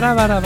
Para,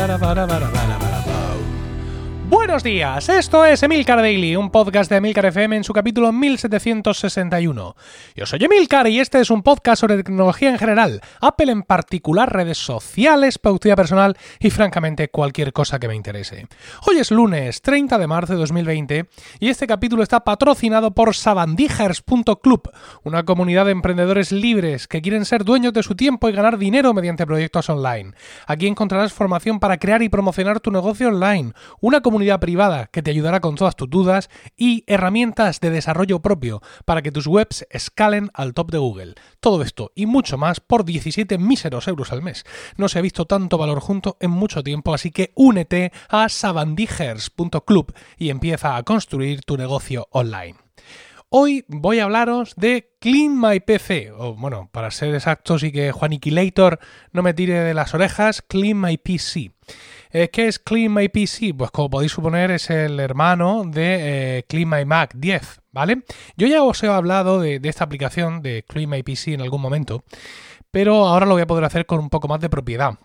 Buenos días, esto es Emilcar Daily, un podcast de Emilcar FM en su capítulo 1761. Yo soy Emilcar y este es un podcast sobre tecnología en general, Apple en particular, redes sociales, productividad personal y francamente cualquier cosa que me interese. Hoy es lunes 30 de marzo de 2020 y este capítulo está patrocinado por sabandijers.club, una comunidad de emprendedores libres que quieren ser dueños de su tiempo y ganar dinero mediante proyectos online. Aquí encontrarás formación para crear y promocionar tu negocio online, una comunidad privada que te ayudará con todas tus dudas y herramientas de desarrollo propio para que tus webs escalen al top de Google. Todo esto y mucho más por 17 míseros euros al mes. No se ha visto tanto valor junto en mucho tiempo, así que únete a sabandijers.club y empieza a construir tu negocio online. Hoy voy a hablaros de Clean My PC, o bueno, para ser exactos y que Juaniquilator no me tire de las orejas, Clean My PC. Eh, ¿Qué es Clean My PC? Pues como podéis suponer es el hermano de eh, Clean My Mac 10, ¿vale? Yo ya os he hablado de, esta aplicación de Clean PC en algún momento, pero ahora lo voy a poder hacer con un poco más de propiedad.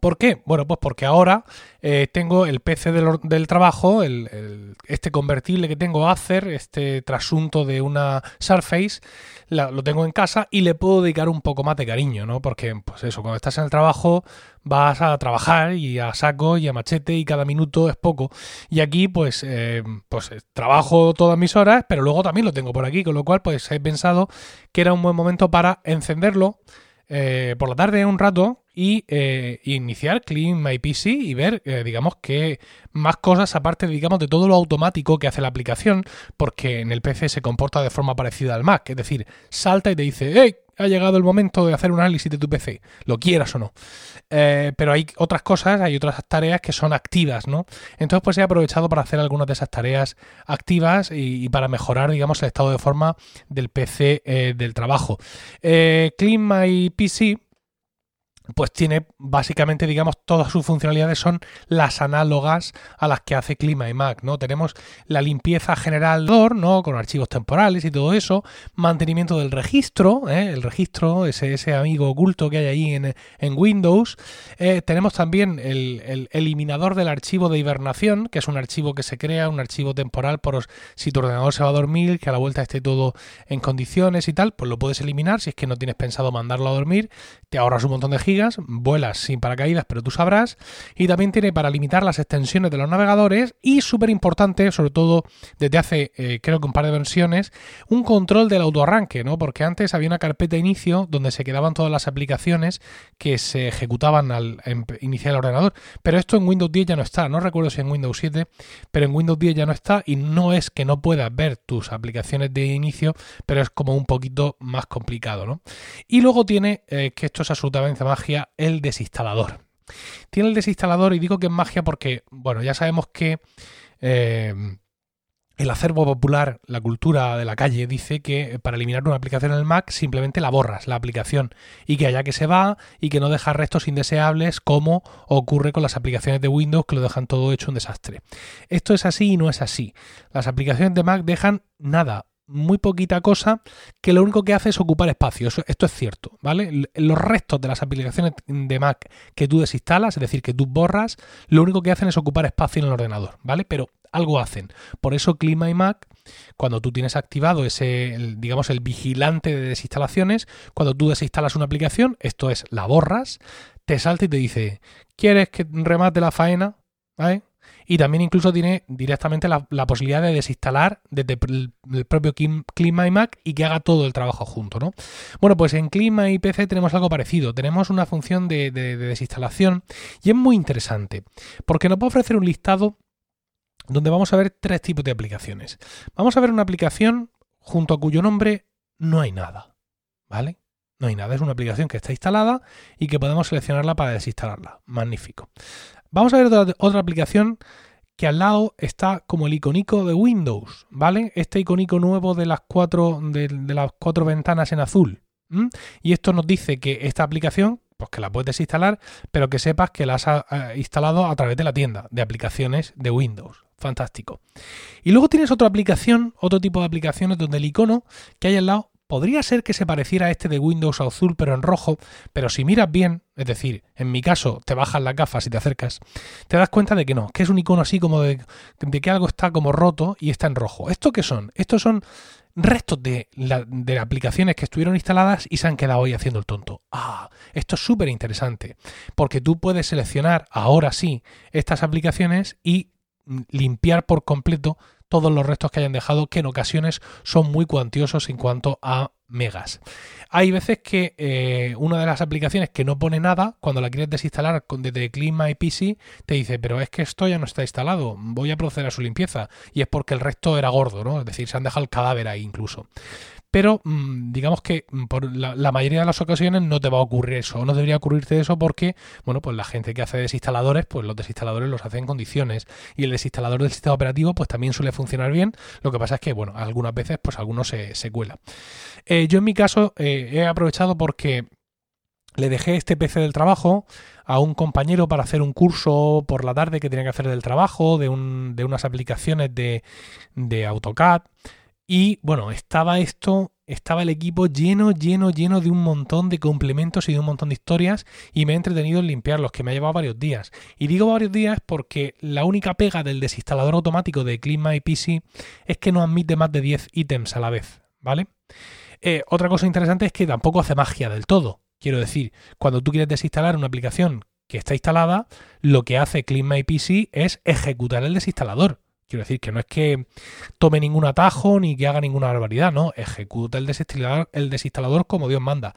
¿Por qué? Bueno, pues porque ahora eh, tengo el PC del, trabajo, el, este convertible que tengo Acer, este trasunto de una Surface, lo tengo en casa y le puedo dedicar un poco más de cariño, ¿no? Porque, pues eso, cuando estás en el trabajo vas a trabajar y a saco y a machete y cada minuto es poco. Y aquí, pues, eh, pues trabajo todas mis horas, pero luego también lo tengo por aquí, con lo cual, pues he pensado que era un buen momento para encenderlo eh, por la tarde un rato y eh, iniciar Clean My PC y ver, eh, digamos, que más cosas aparte, digamos, de todo lo automático que hace la aplicación, porque en el PC se comporta de forma parecida al Mac, es decir, salta y te dice, ¡hey! Ha llegado el momento de hacer un análisis de tu PC, lo quieras o no. Eh, pero hay otras cosas, hay otras tareas que son activas, ¿no? Entonces, pues he aprovechado para hacer algunas de esas tareas activas y, para mejorar, digamos, el estado de forma del PC eh, del trabajo. Eh, Clean My PC pues tiene básicamente, digamos, todas sus funcionalidades son las análogas a las que hace Clima y Mac, ¿no? Tenemos la limpieza general, ¿no? Con archivos temporales y todo eso, mantenimiento del registro, ¿eh? el registro, ese, ese, amigo oculto que hay ahí en, en Windows. Eh, tenemos también el, el, eliminador del archivo de hibernación, que es un archivo que se crea, un archivo temporal por si tu ordenador se va a dormir, que a la vuelta esté todo en condiciones y tal, pues lo puedes eliminar si es que no tienes pensado mandarlo a dormir, te ahorras un montón de vuelas sin paracaídas, pero tú sabrás. Y también tiene para limitar las extensiones de los navegadores y, súper importante, sobre todo desde hace eh, creo que un par de versiones, un control del autoarranque, ¿no? Porque antes había una carpeta inicio donde se quedaban todas las aplicaciones que se ejecutaban al iniciar el ordenador. Pero esto en Windows 10 ya no está. No recuerdo si en Windows 7, pero en Windows 10 ya no está y no es que no puedas ver tus aplicaciones de inicio, pero es como un poquito más complicado, ¿no? Y luego tiene, eh, que esto es absolutamente magia, el desinstalador. Tiene el desinstalador y digo que es magia porque, bueno, ya sabemos que eh, el acervo popular, la cultura de la calle, dice que para eliminar una aplicación en el Mac simplemente la borras, la aplicación, y que allá que se va y que no deja restos indeseables como ocurre con las aplicaciones de Windows que lo dejan todo hecho un desastre. Esto es así y no es así. Las aplicaciones de Mac dejan nada, muy poquita cosa que lo único que hace es ocupar espacio. esto es cierto, ¿vale? Los restos de las aplicaciones de Mac que tú desinstalas, es decir, que tú borras, lo único que hacen es ocupar espacio en el ordenador, ¿vale? Pero algo hacen. Por eso Clima y Mac, cuando tú tienes activado ese, digamos, el vigilante de desinstalaciones, cuando tú desinstalas una aplicación, esto es, la borras, te salta y te dice, ¿quieres que remate la faena? ¿Vale? Y también incluso tiene directamente la, posibilidad de desinstalar desde el, propio Clima y Mac y que haga todo el trabajo junto, ¿no? Bueno, pues en Clima y PC tenemos algo parecido. Tenemos una función de, de, de desinstalación y es muy interesante porque nos va a ofrecer un listado donde vamos a ver tres tipos de aplicaciones. Vamos a ver una aplicación junto a cuyo nombre no hay nada, ¿vale? No hay nada, es una aplicación que está instalada y que podemos seleccionarla para desinstalarla. Magnífico. Vamos a ver otra, aplicación que al lado está como el iconico de Windows, ¿vale? Este iconico nuevo de las cuatro, de, las cuatro ventanas en azul. Y esto nos dice que esta aplicación, pues que la puedes desinstalar, pero que sepas que la has a, a, instalado a través de la tienda de aplicaciones de Windows. Fantástico. Y luego tienes otra aplicación, otro tipo de aplicaciones donde el icono que hay al lado podría ser que se pareciera a este de Windows Azul, pero en rojo, pero si miras bien, es decir, en mi caso, te bajas las gafas y te acercas, te das cuenta de que no, que es un icono así como de, de que algo está como roto y está en rojo. ¿Esto qué son? Estos son restos de, de, aplicaciones que estuvieron instaladas y se han quedado ahí haciendo el tonto. Ah, esto es súper interesante, porque tú puedes seleccionar ahora sí estas aplicaciones y limpiar por completo todos los restos que hayan dejado, que en ocasiones son muy cuantiosos en cuanto a megas. Hay veces que eh, una de las aplicaciones que no pone nada, cuando la quieres desinstalar desde Clean My PC, te dice, pero es que esto ya no está instalado, voy a proceder a su limpieza. Y es porque el resto era gordo, ¿no? Es decir, se han dejado el cadáver ahí incluso pero mm, digamos que mm, por la, mayoría de las ocasiones no te va a ocurrir eso, no debería ocurrirte eso porque, bueno, pues la gente que hace desinstaladores, pues los desinstaladores los hace en condiciones y el desinstalador del sistema operativo pues también suele funcionar bien, lo que pasa es que, bueno, algunas veces pues algunos se, se cuela. Eh, yo en mi caso eh, he aprovechado porque le dejé este PC del trabajo a un compañero para hacer un curso por la tarde que tenía que hacer del trabajo, de, un, de unas aplicaciones de, de AutoCAD. Y bueno, estaba esto, estaba el equipo lleno, lleno, lleno de un montón de complementos y de un montón de historias y me he entretenido en limpiarlos, que me ha llevado varios días. Y digo varios días porque la única pega del desinstalador automático de Clean es que no admite más de 10 ítems a la vez, ¿vale? Eh, otra cosa interesante es que tampoco hace magia del todo. Quiero decir, cuando tú quieres desinstalar una aplicación que está instalada, lo que hace Clean My PC es ejecutar el desinstalador. Quiero decir que no es que tome ningún atajo ni que haga ninguna barbaridad, no, ejecuta el desinstalador, el desinstalador como Dios manda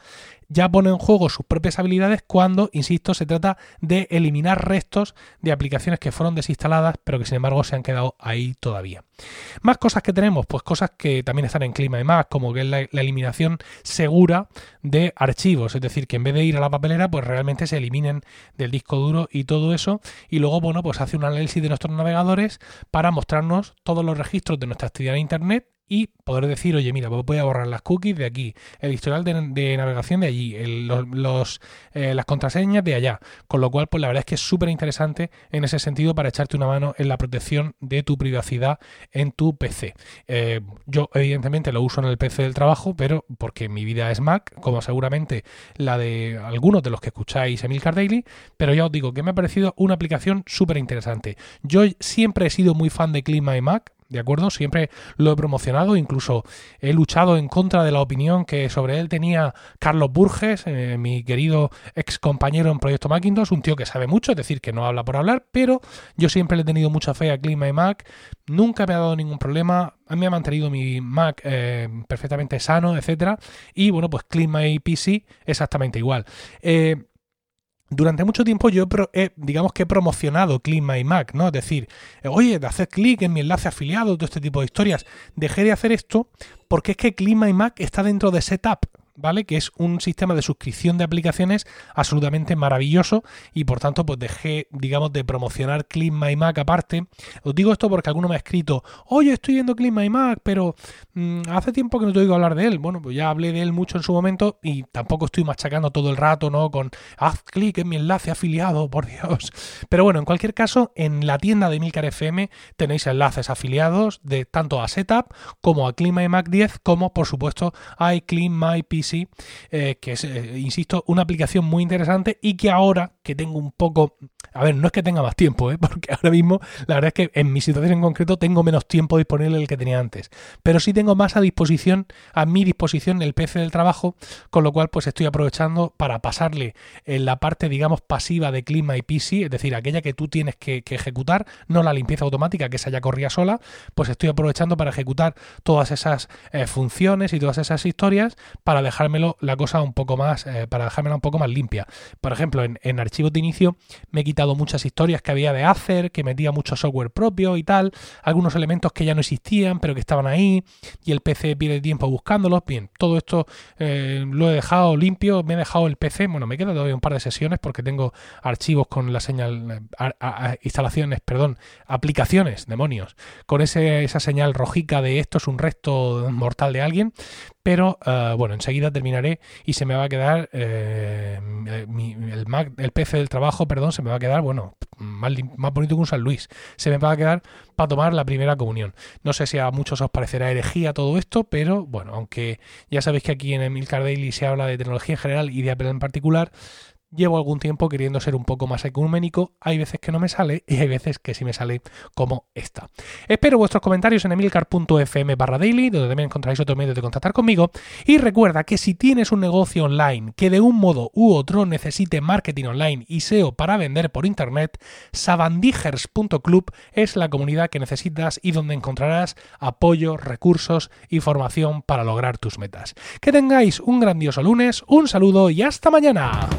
ya pone en juego sus propias habilidades cuando, insisto, se trata de eliminar restos de aplicaciones que fueron desinstaladas, pero que sin embargo se han quedado ahí todavía. Más cosas que tenemos, pues cosas que también están en clima y más, como que es la, eliminación segura de archivos, es decir, que en vez de ir a la papelera, pues realmente se eliminen del disco duro y todo eso, y luego, bueno, pues hace un análisis de nuestros navegadores para mostrarnos todos los registros de nuestra actividad en Internet y poder decir, oye, mira, voy a borrar las cookies de aquí, el historial de, navegación de allí, eh, las contraseñas de allá. Con lo cual, pues la verdad es que es súper interesante en ese sentido para echarte una mano en la protección de tu privacidad en tu PC. Eh, yo, evidentemente, lo uso en el PC del trabajo, pero porque mi vida es Mac, como seguramente la de algunos de los que escucháis Emilcar Daily, pero ya os digo que me ha parecido una aplicación súper interesante. Yo siempre he sido muy fan de Clima y Mac, ¿de acuerdo? Siempre lo he promocionado, incluso he luchado en contra de la opinión que sobre él tenía Carlos Burges, eh, mi querido ex compañero en Proyecto Macintosh, un tío que sabe mucho, es decir, que no habla por hablar, pero yo siempre le he tenido mucha fe a Clima y Mac, nunca me ha dado ningún problema, me ha mantenido mi Mac eh, perfectamente sano, etcétera, y bueno, pues Clima y PC exactamente igual. Eh, durante mucho tiempo yo he, digamos que he promocionado Clean My Mac, ¿no? Es decir, oye, de hacer clic en mi enlace afiliado, todo este tipo de historias. Dejé de hacer esto porque es que Clean My Mac está dentro de Setup. ¿Vale? Que es un sistema de suscripción de aplicaciones absolutamente maravilloso y por tanto pues dejé, digamos, de promocionar Clean My Mac aparte. Os digo esto porque alguno me ha escrito, oye, estoy viendo Clean My Mac, pero mm, hace tiempo que no te oigo hablar de él. Bueno, pues ya hablé de él mucho en su momento y tampoco estoy machacando todo el rato, ¿no? Con haz clic en mi enlace afiliado, por Dios. Pero bueno, en cualquier caso, en la tienda de Milcar FM tenéis enlaces afiliados de tanto a Setup como a Clean My Mac 10, como por supuesto a Clean My PC eh, que es, eh, insisto, una aplicación muy interesante y que ahora que tengo un poco, a ver, no es que tenga más tiempo, ¿eh? porque ahora mismo la verdad es que en mi situación en concreto tengo menos tiempo disponible del que tenía antes, pero sí tengo más a disposición, a mi disposición el PC del trabajo, con lo cual pues estoy aprovechando para pasarle en la parte, digamos, pasiva de clima y PC, es decir, aquella que tú tienes que, ejecutar, no la limpieza automática que esa ya corría sola, pues estoy aprovechando para ejecutar todas esas funciones y todas esas historias para dejármelo la cosa un poco más, eh, para dejármela un poco más limpia. Por ejemplo, en, en, archivos de inicio me he quitado muchas historias que había de Acer, que metía mucho software propio y tal, algunos elementos que ya no existían, pero que estaban ahí, y el PC pierde tiempo buscándolos. Bien, todo esto eh, lo he dejado limpio, me he dejado el PC, bueno, me queda todavía un par de sesiones porque tengo archivos con la señal, instalaciones, perdón, aplicaciones, demonios, con ese, esa señal rojica de esto es un resto mortal de alguien, pero eh, bueno, enseguida terminaré y se me va a quedar eh, el, Mac, PC del trabajo, perdón, se me va a quedar, bueno, más, más bonito que un San Luis. Se me va a quedar para tomar la primera comunión. No sé si a muchos os parecerá herejía todo esto, pero bueno, aunque ya sabéis que aquí en Emilcar Daily se habla de tecnología en general y de Apple en particular, Llevo algún tiempo queriendo ser un poco más ecuménico, hay veces que no me sale y hay veces que sí me sale como esta. Espero vuestros comentarios en emilcar.fm barra daily, donde también encontráis otro medio de contactar conmigo. Y recuerda que si tienes un negocio online que de un modo u otro necesite marketing online y SEO para vender por internet, sabandijers.club es la comunidad que necesitas y donde encontrarás apoyo, recursos y formación para lograr tus metas. Que tengáis un grandioso lunes, un saludo y hasta mañana.